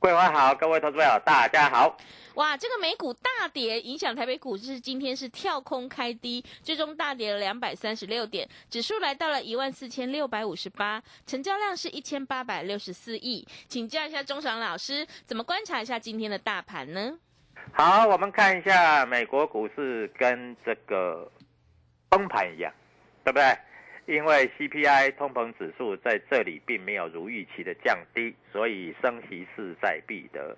桂花好，各位投资朋友大家好。哇，这个美股大跌，影响台北股市今天是跳空开低，最终大跌了两百三十六点，指数来到了一万四千六百五十八，成交量是一千八百六十四亿。请教一下钟祥老师，怎么观察一下今天的大盘呢？好，我们看一下美国股市跟这个崩盘一样，对不对？因为 CPI 通膨指数在这里并没有如预期的降低，所以升息势在必得。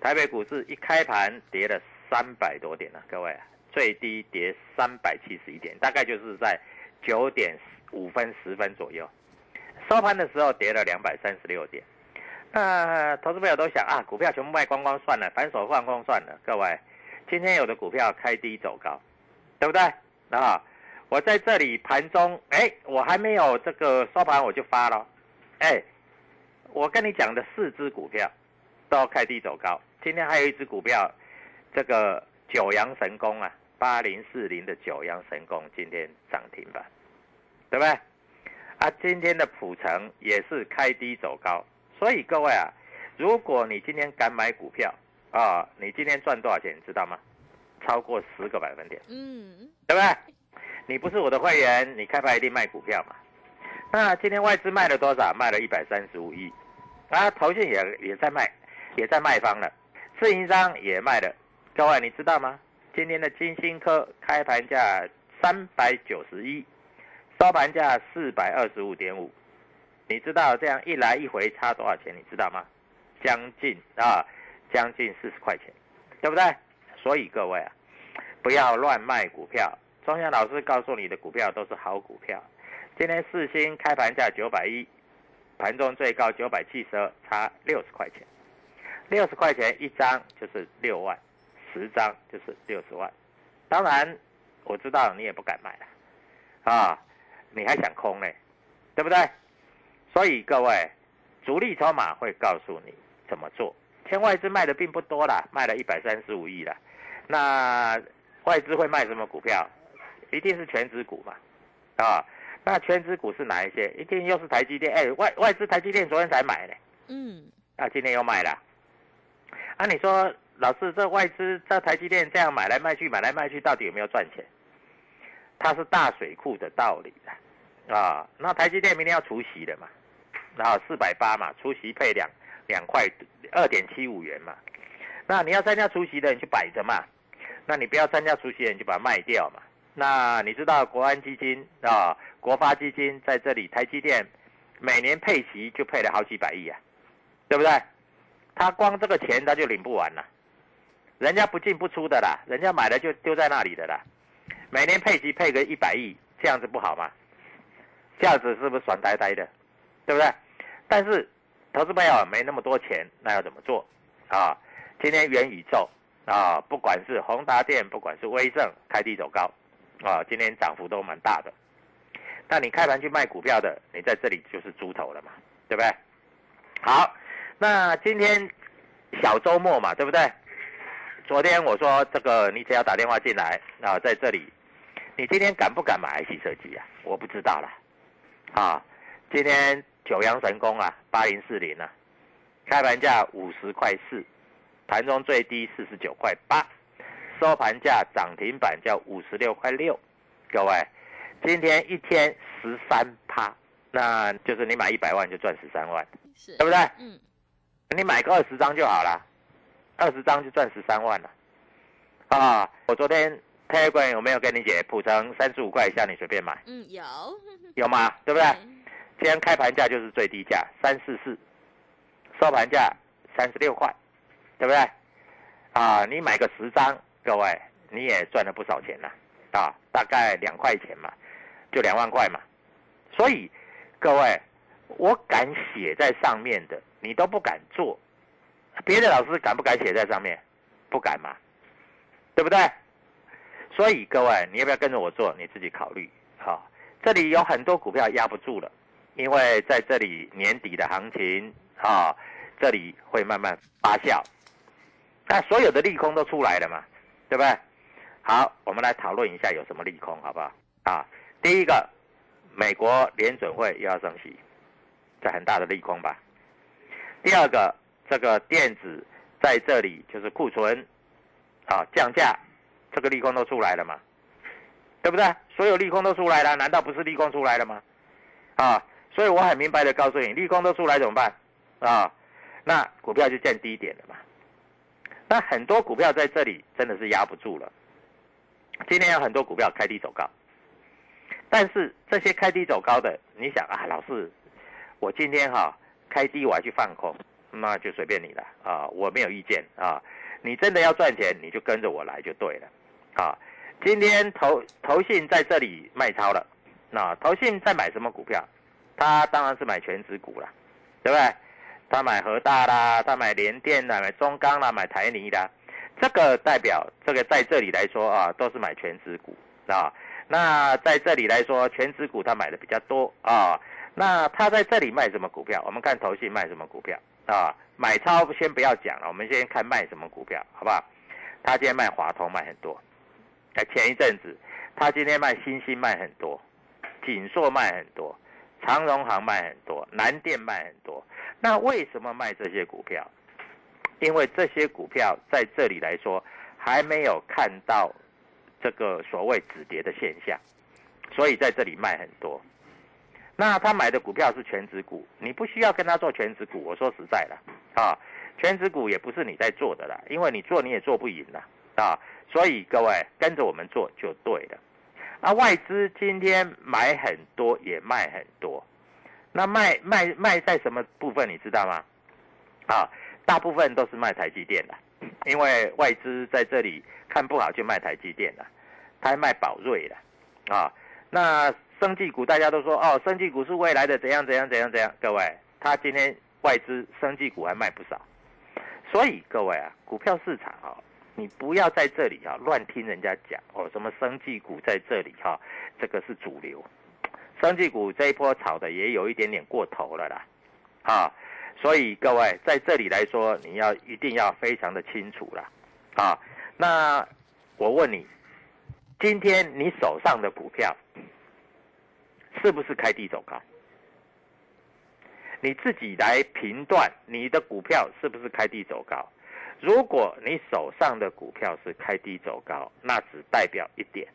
台北股市一开盘跌了三百多点了，各位，最低跌三百七十一点，大概就是在九点五分十分左右。收盘的时候跌了两百三十六点。那投资朋友都想啊，股票全部卖光光算了，反手放空算了。各位，今天有的股票开低走高，对不对？啊，我在这里盘中，哎，我还没有这个收盘我就发了，哎，我跟你讲的四只股票都开低走高。今天还有一只股票，这个九阳神功啊，八零四零的九阳神功今天涨停板，对不对？啊，今天的普成也是开低走高，所以各位啊，如果你今天敢买股票啊，你今天赚多少钱，你知道吗？超过十个百分点，嗯，对不对？你不是我的会员，你开牌一定卖股票嘛？那今天外资卖了多少？卖了一百三十五亿，啊，投信也也在卖，也在卖方了。自营商也卖了，各位你知道吗？今天的金星科开盘价三百九十一，收盘价四百二十五点五，你知道这样一来一回差多少钱？你知道吗？将近啊，将近四十块钱，对不对？所以各位啊，不要乱卖股票。中祥老师告诉你的股票都是好股票。今天四星开盘价九百一，盘中最高九百七十二，差六十块钱。六十块钱一张就是六万，十张就是六十万。当然，我知道你也不敢买了，啊，你还想空呢，对不对？所以各位，主力筹码会告诉你怎么做。天外资卖的并不多啦，卖了一百三十五亿了。那外资会卖什么股票？一定是全指股嘛，啊，那全指股是哪一些？一定又是台积电。哎，外外资台积电昨天才买呢，嗯，啊，今天又卖了。啊，你说老师，这外资这台积电这样买来卖去，买来卖去，到底有没有赚钱？它是大水库的道理的，啊，那台积电明天要除息的嘛，然后四百八嘛，除息配两两块二点七五元嘛，那你要参加除息的，你就摆着嘛，那你不要参加除息的，你就把它卖掉嘛。那你知道国安基金啊，国发基金在这里，台积电每年配息就配了好几百亿啊，对不对？他光这个钱他就领不完了，人家不进不出的啦，人家买了就丢在那里的啦，每年配息配个一百亿，这样子不好吗？这样子是不是爽呆呆的，对不对？但是投资朋友没那么多钱，那要怎么做啊？今天元宇宙啊，不管是宏达电，不管是威盛，开低走高啊，今天涨幅都蛮大的。那你开盘去卖股票的，你在这里就是猪头了嘛，对不对？好，那今天小周末嘛，对不对？昨天我说这个，你只要打电话进来啊，在这里，你今天敢不敢买 IC 设计啊？我不知道了。啊，今天九阳神功啊，八零四零啊，开盘价五十块四，盘中最低四十九块八，收盘价涨停板叫五十六块六。各位，今天一天十三趴，那就是你买一百万就赚十三万，是，对不对？嗯，你买个二十张就好了，二十张就赚十三万了。啊，我昨天 Telegram 有没有跟你解？普成三十五块以下你随便买，嗯，有，有吗？对不对？今天开盘价就是最低价三四四，收盘价三十六块，对不对？啊，你买个十张，各位你也赚了不少钱了，啊，大概两块钱嘛，就两万块嘛。所以各位，我敢写在上面的，你都不敢做，别的老师敢不敢写在上面？不敢嘛，对不对？所以各位，你要不要跟着我做？你自己考虑。好、这里有很多股票压不住了，因为在这里年底的行情啊，这里会慢慢发酵。那所有的利空都出来了嘛，对不对？好，我们来讨论一下有什么利空，好不好？啊，第一个，美国联准会又要升息，这很大的利空吧。第二个，这个电子在这里就是库存啊降价，这个利空都出来了嘛，对不对？所有利空都出来了，难道不是利空出来了吗？啊，所以我很明白的告诉你，利空都出来怎么办？啊，那股票就见低点了嘛。那很多股票在这里真的是压不住了。今天有很多股票开低走高，但是这些开低走高的，你想啊，老师，我今天哈、开低我还去放空，那就随便你了啊，我没有意见啊。你真的要赚钱，你就跟着我来就对了啊。今天投投信在这里卖超了，那投信在买什么股票？他当然是买全指股了，对不对？他买和大啦，他买联电啦，买中钢啦，买台泥啦，这个代表这个在这里来说啊，都是买全指股啊。那在这里来说，全指股他买的比较多啊。那他在这里卖什么股票？我们看投信卖什么股票啊？买超先不要讲了，我们先看卖什么股票，好不好？他今天卖华通卖很多，哎，前一阵子他今天卖新兴卖很多，锦硕卖很多，长荣行卖很多，南电卖很多。那为什么卖这些股票？因为这些股票在这里来说还没有看到这个所谓止跌的现象，所以在这里卖很多。那他买的股票是全指股，你不需要跟他做全指股。我说实在的，啊，全指股也不是你在做的啦，因为你做你也做不赢啦，啊，所以各位跟着我们做就对了。啊，外资今天买很多也卖很多，那卖卖卖在什么部分你知道吗？啊，大部分都是卖台积电的，因为外资在这里看不好就卖台积电了，他还卖宝瑞了，啊，那生技股大家都说哦，生技股是未来的怎样怎样怎样怎样，各位，他今天外资生技股还卖不少，所以各位啊，股票市场啊、你不要在这里啊乱听人家讲哦，什么生技股在这里哈、这个是主流，生技股这一波炒的也有一点点过头了啦，啊，所以各位在这里来说，你要一定要非常的清楚啦，啊，那我问你，今天你手上的股票是不是开低走高？你自己来评断你的股票是不是开低走高。如果你手上的股票是开低走高，那只代表一点，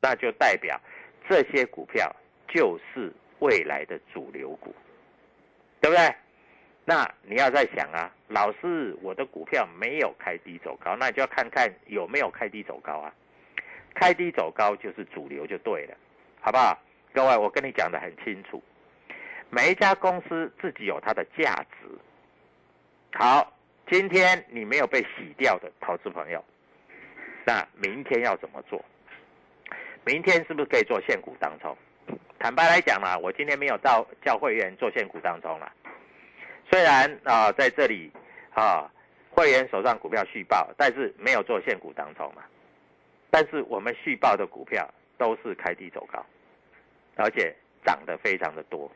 那就代表这些股票就是未来的主流股，对不对？那你要在想啊，老师，我的股票没有开低走高，那你就要看看有没有开低走高啊。开低走高就是主流就对了，好不好？各位，我跟你讲的很清楚，每一家公司自己有它的价值。好，今天你没有被洗掉的投资朋友，那明天要怎么做？明天是不是可以做现股当中？坦白来讲啦，我今天没有到叫会员做现股当中啦，虽然啊在这里啊会员手上股票续报，但是没有做现股当中嘛。但是我们续报的股票都是开低走高，而且涨得非常的多。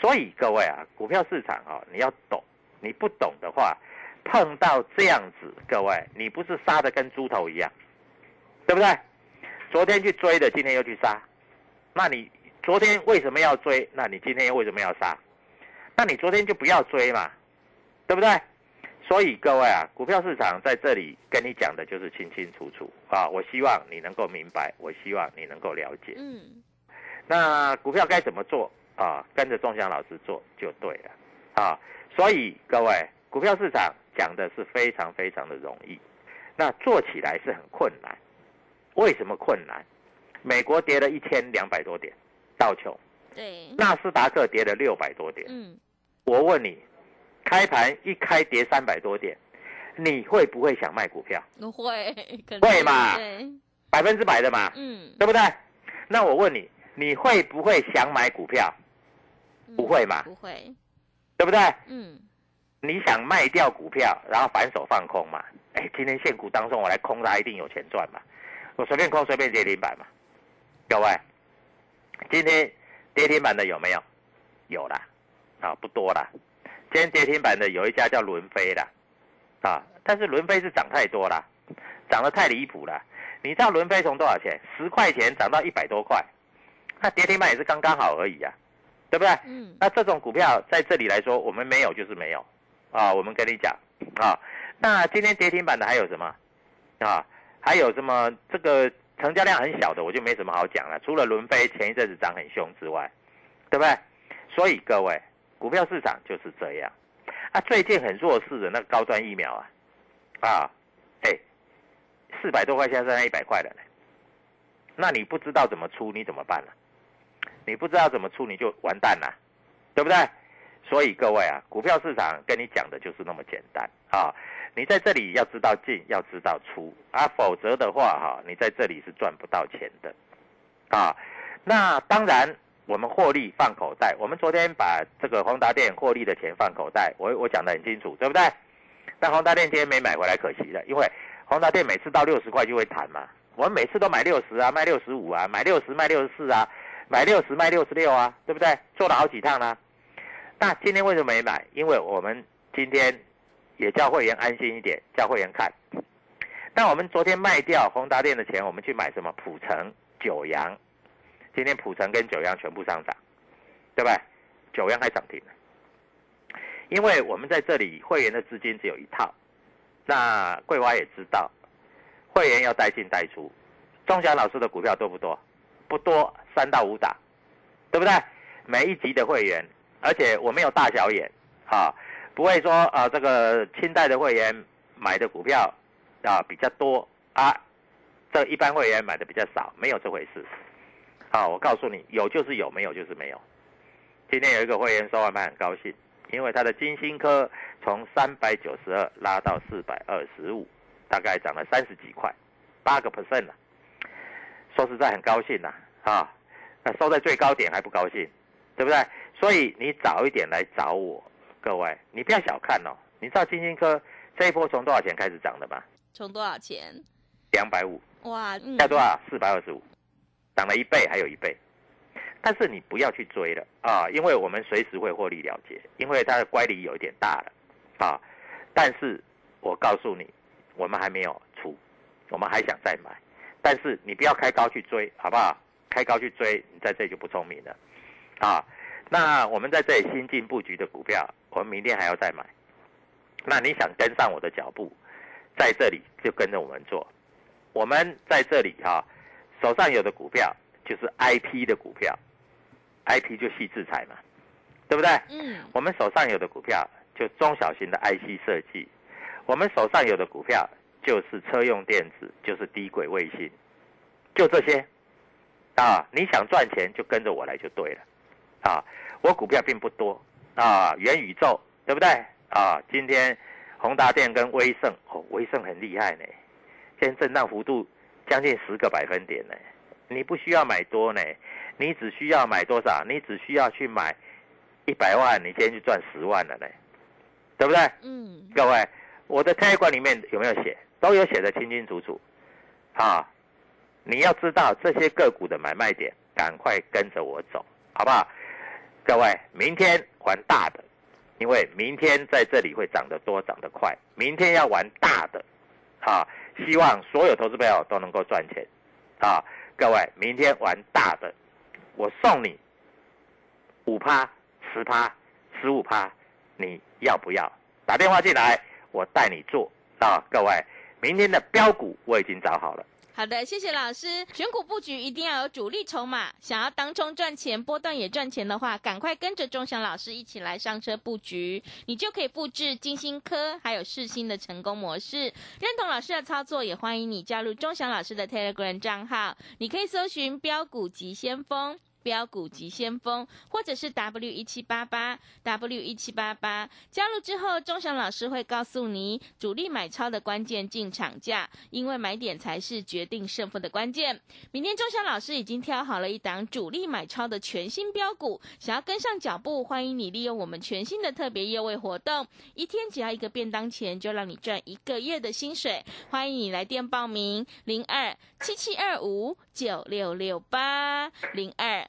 所以各位啊，股票市场啊，你要懂，你不懂的话，碰到这样子，各位你不是杀的跟猪头一样，对不对？昨天去追的，今天又去杀，那你昨天为什么要追？那你今天又为什么要杀？那你昨天就不要追嘛，对不对？所以各位啊，股票市场在这里跟你讲的就是清清楚楚啊。我希望你能够明白，我希望你能够了解。嗯，那股票该怎么做啊？跟着仲祥老师做就对了啊。所以各位，股票市场讲的是非常非常的容易，那做起来是很困难。为什么困难？美国跌了一千两百多点，道琼，对，纳斯达克跌了六百多点。嗯，我问你，开盘一开跌三百多点，你会不会想卖股票？会，会嘛对，百分之百的嘛，嗯，对不对？那我问你，你会不会想买股票？嗯不会嘛不会，对不对？嗯，你想卖掉股票，然后反手放空嘛？哎，今天现股当中我来空它，一定有钱赚嘛？我随便空随便跌停板嘛？各位，今天跌停板的有没有？有啦，啊，不多啦。今天跌停板的有一家叫伦飞的，啊，但是伦飞是涨太多了，涨得太离谱了。你知道伦飞从多少钱？十块钱涨到一百多块，那跌停板也是刚刚好而已呀、对不对？嗯，那这种股票在这里来说，我们没有就是没有，啊，我们跟你讲啊。那今天跌停板的还有什么啊？还有什么这个成交量很小的，我就没什么好讲了。除了伦飞前一阵子涨很凶之外，对不对？所以各位，股票市场就是这样啊。最近很弱势的那个高端疫苗啊，啊，哎，四百多块现在剩下一百块了。那你不知道怎么出，你怎么办呢、你不知道怎么出，你就完蛋了，对不对？所以各位啊，股票市场跟你讲的就是那么简单啊。你在这里要知道进，要知道出啊，否则的话哈、你在这里是赚不到钱的啊。那当然，我们获利放口袋。我们昨天把这个宏达电获利的钱放口袋，我我讲得很清楚，对不对？但宏达电今天没买回来，可惜了，因为宏达电每次到六十块就会弹嘛。我们每次都买六十啊，卖六十五啊，买六十卖六十四啊，买六十卖六十六啊，对不对？做了好几趟啦、那今天为什么没买？因为我们今天也叫会员安心一点，叫会员看。那我们昨天卖掉宏达电的钱，我们去买什么？普成、九阳。今天普成跟九阳全部上涨，对不对？九阳还涨停了。因为我们在这里会员的资金只有一套，那桂花也知道，会员要带进带出。钟祥老师的股票多不多？不多，三到五档，对不对？每一级的会员，而且我没有大小眼啊，不会说啊这个清代的会员买的股票啊比较多啊，这一般会员买的比较少，没有这回事。啊，我告诉你，有就是有，没有就是没有。今天有一个会员收完盘很高兴，因为他的金星科从三百九十二拉到四百二十五，大概涨了三十几块，八个 percent 了。说实在很高兴呐、啊，那收在最高点还不高兴，对不对？所以你早一点来找我，各位，你不要小看哦。你知道金星科这一波从多少钱开始涨的吗？从多少钱？两百五，哇，嗯现在多少？四百二十五，涨了一倍，还有一倍。但是你不要去追了啊，因为我们随时会获利了结，因为它的乖离有一点大了啊。但是我告诉你，我们还没有出，我们还想再买。但是你不要开高去追，好不好？开高去追，你在这里就不聪明了啊。那我们在这里新进布局的股票，我们明天还要再买。那你想跟上我的脚步，在这里就跟着我们做。我们在这里哈、手上有的股票就是 IP 的股票，IP 就细制裁嘛，对不对？嗯，我们手上有的股票就中小型的 IC 设计，我们手上有的股票就是车用电子，就是低轨卫星，就这些啊。你想赚钱就跟着我来就对了啊。我股票并不多啊，元宇宙对不对啊？今天宏达电跟威盛哦，威盛很厉害呢，现在震荡幅度将近十个百分点呢。你不需要买多呢，你只需要买多少？你只需要去买一百万，你今天就赚十万了呢。对不对？嗯，各位，我的 Telegram 里面有没有写？都有写的清清楚楚。啊，你要知道这些个股的买卖点，赶快跟着我走，好不好？各位，明天玩大的，因为明天在这里会涨得多，涨得快。明天要玩大的，啊，希望所有投资朋友都能够赚钱，啊，各位，明天玩大的，我送你五趴、十趴、十五趴，你要不要？打电话进来，我带你做啊，各位，明天的标股我已经找好了。好的，谢谢老师。选股布局一定要有主力筹码，想要当中赚钱、波段也赚钱的话，赶快跟着钟祥老师一起来上车布局，你就可以复制金星科还有世新的成功模式。认同老师的操作，也欢迎你加入钟祥老师的 Telegram 账号，你可以搜寻标股急先锋。标股急先锋，或者是 W 一七八八 W 一七八八，加入之后，钟祥老师会告诉你主力买超的关键进场价，因为买点才是决定胜负的关键。明天钟祥老师已经挑好了一档主力买超的全新标股，想要跟上脚步，欢迎你利用我们全新的特别优惠活动，一天只要一个便当钱，就让你赚一个月的薪水。欢迎你来电报名零二七七二五九六六八零二。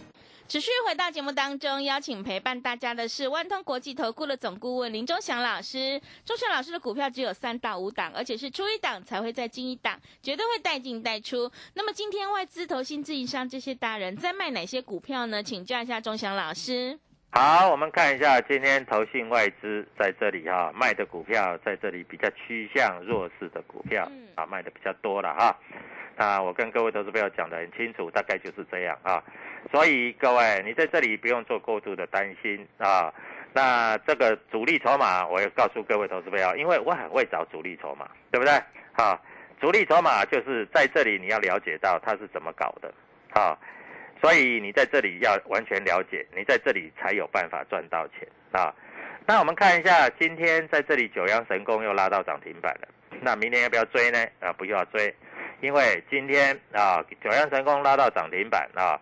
持续回到节目当中，邀请陪伴大家的是万通国际投顾的总顾问林忠祥老师。忠祥老师的股票只有三到五档，而且是出一档才会再进一档，绝对会带进带出。那么今天外资、投信、自营商这些大人在卖哪些股票呢？请教一下忠祥老师。好，我们看一下今天投信外资在这里哈卖的股票，在这里比较趋向弱势的股票啊卖的比较多了哈。那我跟各位投资朋友讲的很清楚，大概就是这样啊。所以各位，你在这里不用做过度的担心啊。那这个主力筹码，我要告诉各位投资朋友，因为我很会找主力筹码，对不对？好，主力筹码就是在这里你要了解到它是怎么搞的，好，所以你在这里要完全了解，你在这里才有办法赚到钱啊。那我们看一下，今天在这里九阳神功又拉到涨停板了，那明天要不要追呢？啊，不要追，因为今天啊九阳成功拉到涨停板啊。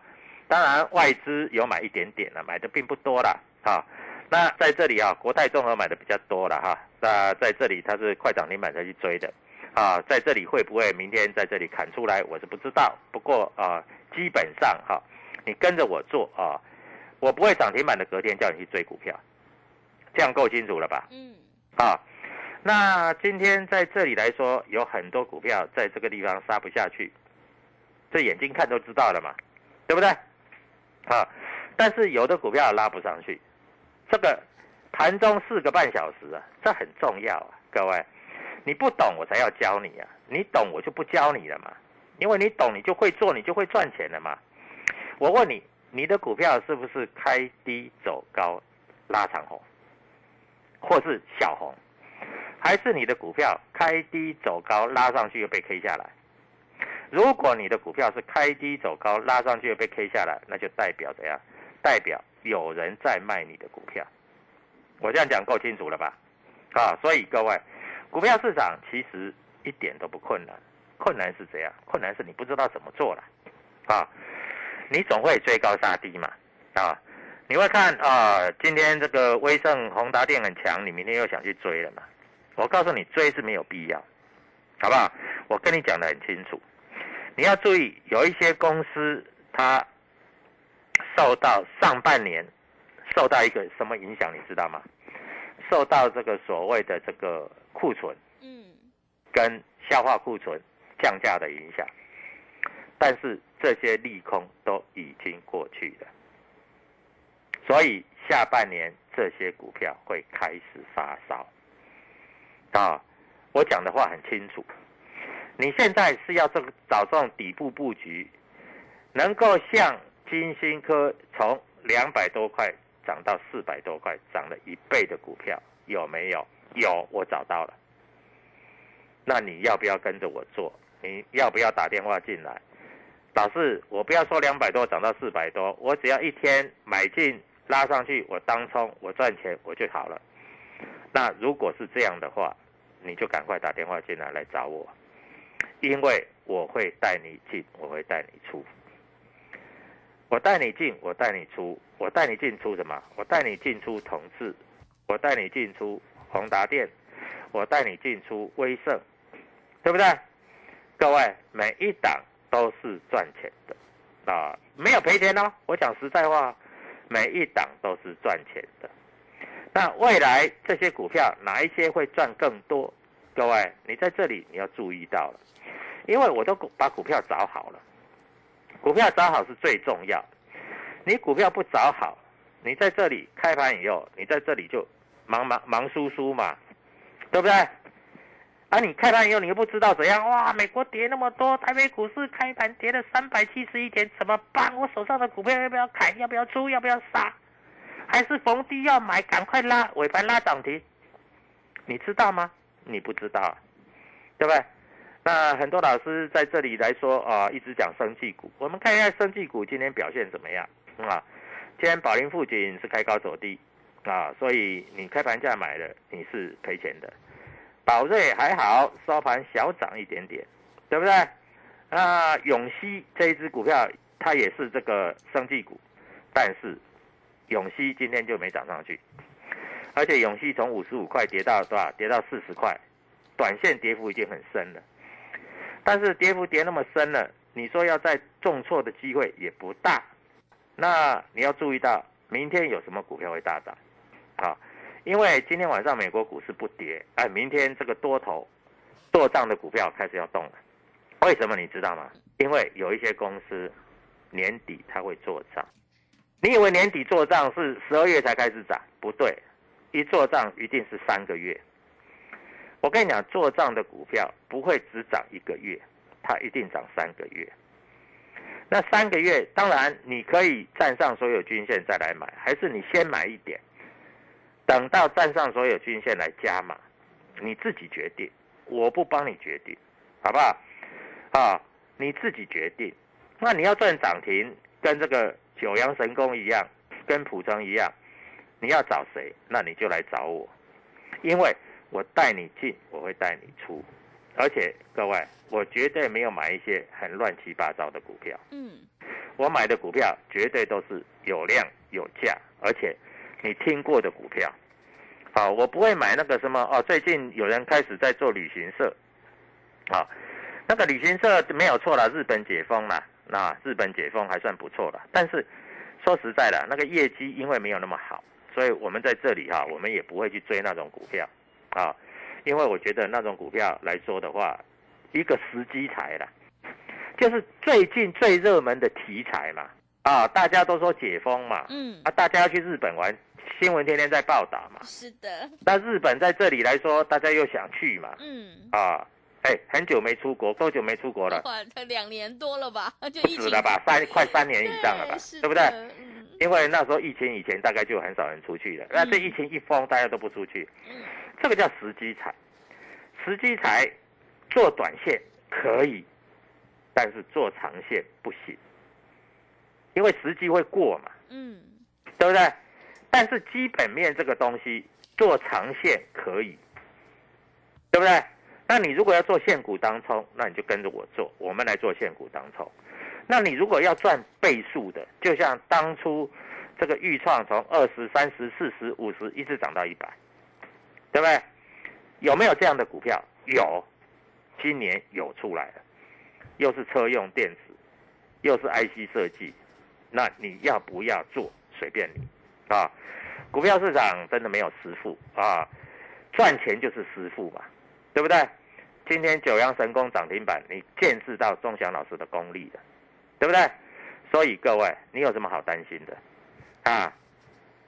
当然，外资有买一点点了，买的并不多了啊。那在这里啊，国泰综合买的比较多了哈。那在这里它是快涨停板才去追的啊。在这里会不会明天在这里砍出来，我是不知道。不过啊，基本上哈，你跟着我做啊，我不会涨停板的隔天叫你去追股票，这样够清楚了吧？嗯。啊，那今天在这里来说，有很多股票在这个地方杀不下去，这眼睛看都知道了嘛，对不对？啊，但是有的股票拉不上去，这个盘中四个半小时啊，这很重要啊，各位，你不懂我才要教你啊，你懂我就不教你了嘛，因为你懂你就会做，你就会赚钱了嘛。我问你，你的股票是不是开低走高拉长红，或是小红，还是你的股票开低走高拉上去又被 K 下来？如果你的股票是开低走高，拉上去又被 K 下来，那就代表怎样？代表有人在卖你的股票。我这样讲够清楚了吧？啊，所以各位，股票市场其实一点都不困难，困难是怎样？困难是你不知道怎么做了。啊，你总会追高杀低嘛。啊，你会看啊，今天这个威盛宏达电很强，你明天又想去追了嘛？我告诉你，追是没有必要，好不好？我跟你讲的很清楚。你要注意，有一些公司它受到上半年受到一个什么影响，你知道吗？受到这个所谓的这个库存，嗯，跟消化库存降价的影响，但是这些利空都已经过去了，所以下半年这些股票会开始发烧。啊，我讲的话很清楚。你现在是要这个找这种底部布局，能够像金星科从两百多块涨到四百多块，涨了一倍的股票有没有？有，我找到了。那你要不要跟着我做？你要不要打电话进来？老师，我不要说两百多涨到四百多，我只要一天买进拉上去，我当冲，我赚钱我就好了。那如果是这样的话，你就赶快打电话进来来找我，因为我会带你进，我会带你出。我带你进，我带你出，我带你进出什么？我带你进出同志，我带你进出宏达电，我带你进出威盛，对不对？各位，每一档都是赚钱的啊，没有赔钱哦。我讲实在话，每一档都是赚钱的。那未来这些股票哪一些会赚更多？各位，你在这里你要注意到了，因为我都把股票找好了。股票找好是最重要，你股票不找好，你在这里开盘以后，你在这里就忙忙忙输输嘛，对不对？啊，你开盘以后你又不知道怎样，哇，美国跌那么多，台北股市开盘跌了三百七十一点，怎么办？我手上的股票要不要砍？要不要出？要不要杀？还是逢低要买？赶快拉，尾盘拉涨停，你知道吗？你不知道，对不对？那很多老师在这里来说啊，一直讲生技股。我们看一下生技股今天表现怎么样啊？今天宝林附近是开高走低啊，所以你开盘价买的你是赔钱的。宝瑞还好，收盘小涨一点点，对不对？那永熙这一只股票它也是这个生技股，但是永熙今天就没涨上去，而且永熙从五十五块跌到多少？跌到四十块，短线跌幅已经很深了。但是跌幅跌那么深了，你说要再重挫的机会也不大。那你要注意到，明天有什么股票会大涨？啊，因为今天晚上美国股市不跌，哎，明天这个多头做账的股票开始要动了。为什么你知道吗？因为有一些公司年底它会做账。你以为年底做账是十二月才开始涨？不对，一做账一定是三个月。我跟你讲，做账的股票不会只涨一个月，它一定涨三个月。那三个月，当然你可以站上所有均线再来买，还是你先买一点，等到站上所有均线来加码，你自己决定，我不帮你决定，好不好？啊，你自己决定。那你要赚涨停，跟这个九阳神功一样，跟普成一样，你要找谁？那你就来找我，因为。我带你进，我会带你出，而且各位，我绝对没有买一些很乱七八糟的股票。嗯，我买的股票绝对都是有量有价，而且你听过的股票。好，我不会买那个什么哦。最近有人开始在做旅行社，啊，那个旅行社没有错了，日本解封了，那日本解封还算不错了。但是说实在的，那个业绩因为没有那么好，所以我们在这里哈，我们也不会去追那种股票。啊，因为我觉得那种股票来说的话，一个时机财了，就是最近最热门的题材嘛。啊，大家都说解封嘛，嗯，啊，大家要去日本玩，新闻天天在报道嘛。是的。那日本在这里来说，大家又想去嘛。嗯。啊，哎，很久没出国，多久没出国了？哇，两年多了吧？不止了吧？三 快三年以上了吧？对不对？因为那时候疫情以前大概就很少人出去了，那这疫情一封，大家都不出去。这个叫时机财，时机财做短线可以，但是做长线不行，因为时机会过嘛，嗯，对不对？但是基本面这个东西做长线可以，对不对？那你如果要做现股当冲，那你就跟着我做，我们来做现股当冲。那你如果要赚倍数的，就像当初这个预创从二十三十四十五十一直涨到一百。对不对？有没有这样的股票？有，今年有出来了，又是车用电子，又是 IC 设计，那你要不要做？随便你，啊，股票市场真的没有师傅啊，赚钱就是师傅嘛，对不对？今天九阳神功涨停板，你见识到钟祥老师的功力了，对不对？所以各位，你有什么好担心的？啊，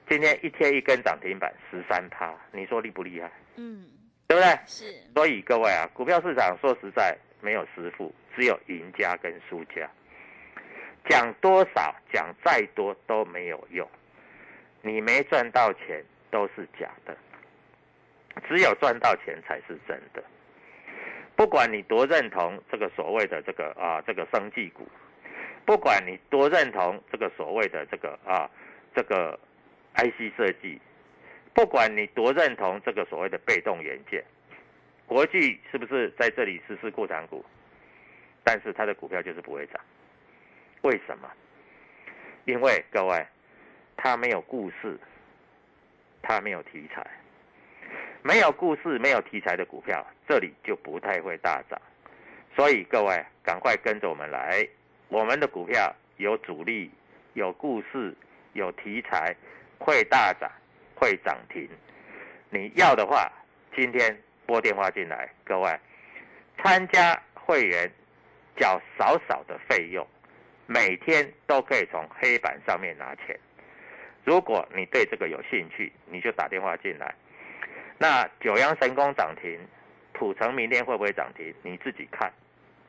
今天一天一根涨停板，十三趴，你说厉不厉害？嗯，对不对？是，所以各位啊，股票市场说实在没有师傅，只有赢家跟输家。讲多少，讲再多都没有用，你没赚到钱都是假的，只有赚到钱才是真的。不管你多认同这个所谓的这个啊这个生技股，不管你多认同这个所谓的这个啊这个 IC 设计，不管你多认同这个所谓的被动元件，国际是不是在这里实施过场股？但是它的股票就是不会涨，为什么？因为各位，它没有故事，它没有题材，没有故事、没有题材的股票，这里就不太会大涨。所以各位赶快跟着我们来，我们的股票有主力、有故事、有题材，会大涨、会涨停。你要的话，今天拨电话进来，各位参加会员。缴少少的费用，每天都可以从黑板上面拿钱。如果你对这个有兴趣，你就打电话进来。那九阳神功涨停，普成明天会不会涨停？你自己看，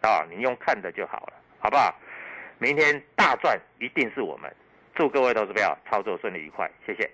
啊，你用看的就好了，好不好？明天大赚一定是我们。祝各位投资友操作顺利愉快，谢谢。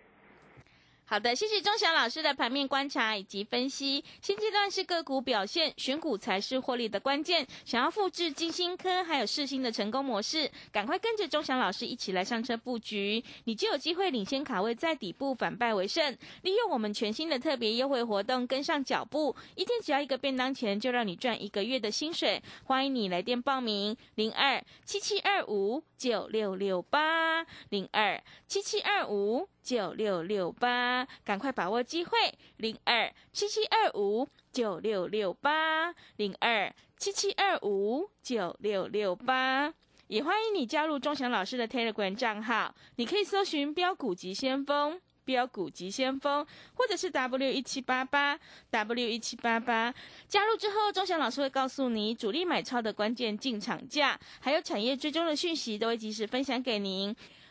好的，谢谢钟祥老师的盘面观察以及分析。现阶段是个股表现，选股才是获利的关键。想要复制金星科还有世星的成功模式，赶快跟着钟祥老师一起来上车布局，你就有机会领先卡位，在底部反败为胜。利用我们全新的特别优惠活动，跟上脚步，一天只要一个便当钱，就让你赚一个月的薪水。欢迎你来电报名：零二七七二五九六六八零二七七二五。九六六八，赶快把握机会！零二七七二五九六六八，零二七七二五九六六八，也欢迎你加入钟祥老师的 Telegram 账号，你可以搜寻“标股急先锋”、“标股急先锋”，或者是 W 一七八八 W 一七八八。加入之后，钟祥老师会告诉你主力买超的关键进场价，还有产业追踪的讯息，都会及时分享给您。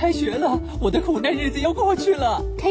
开学了，我的苦难日子要过去了。开。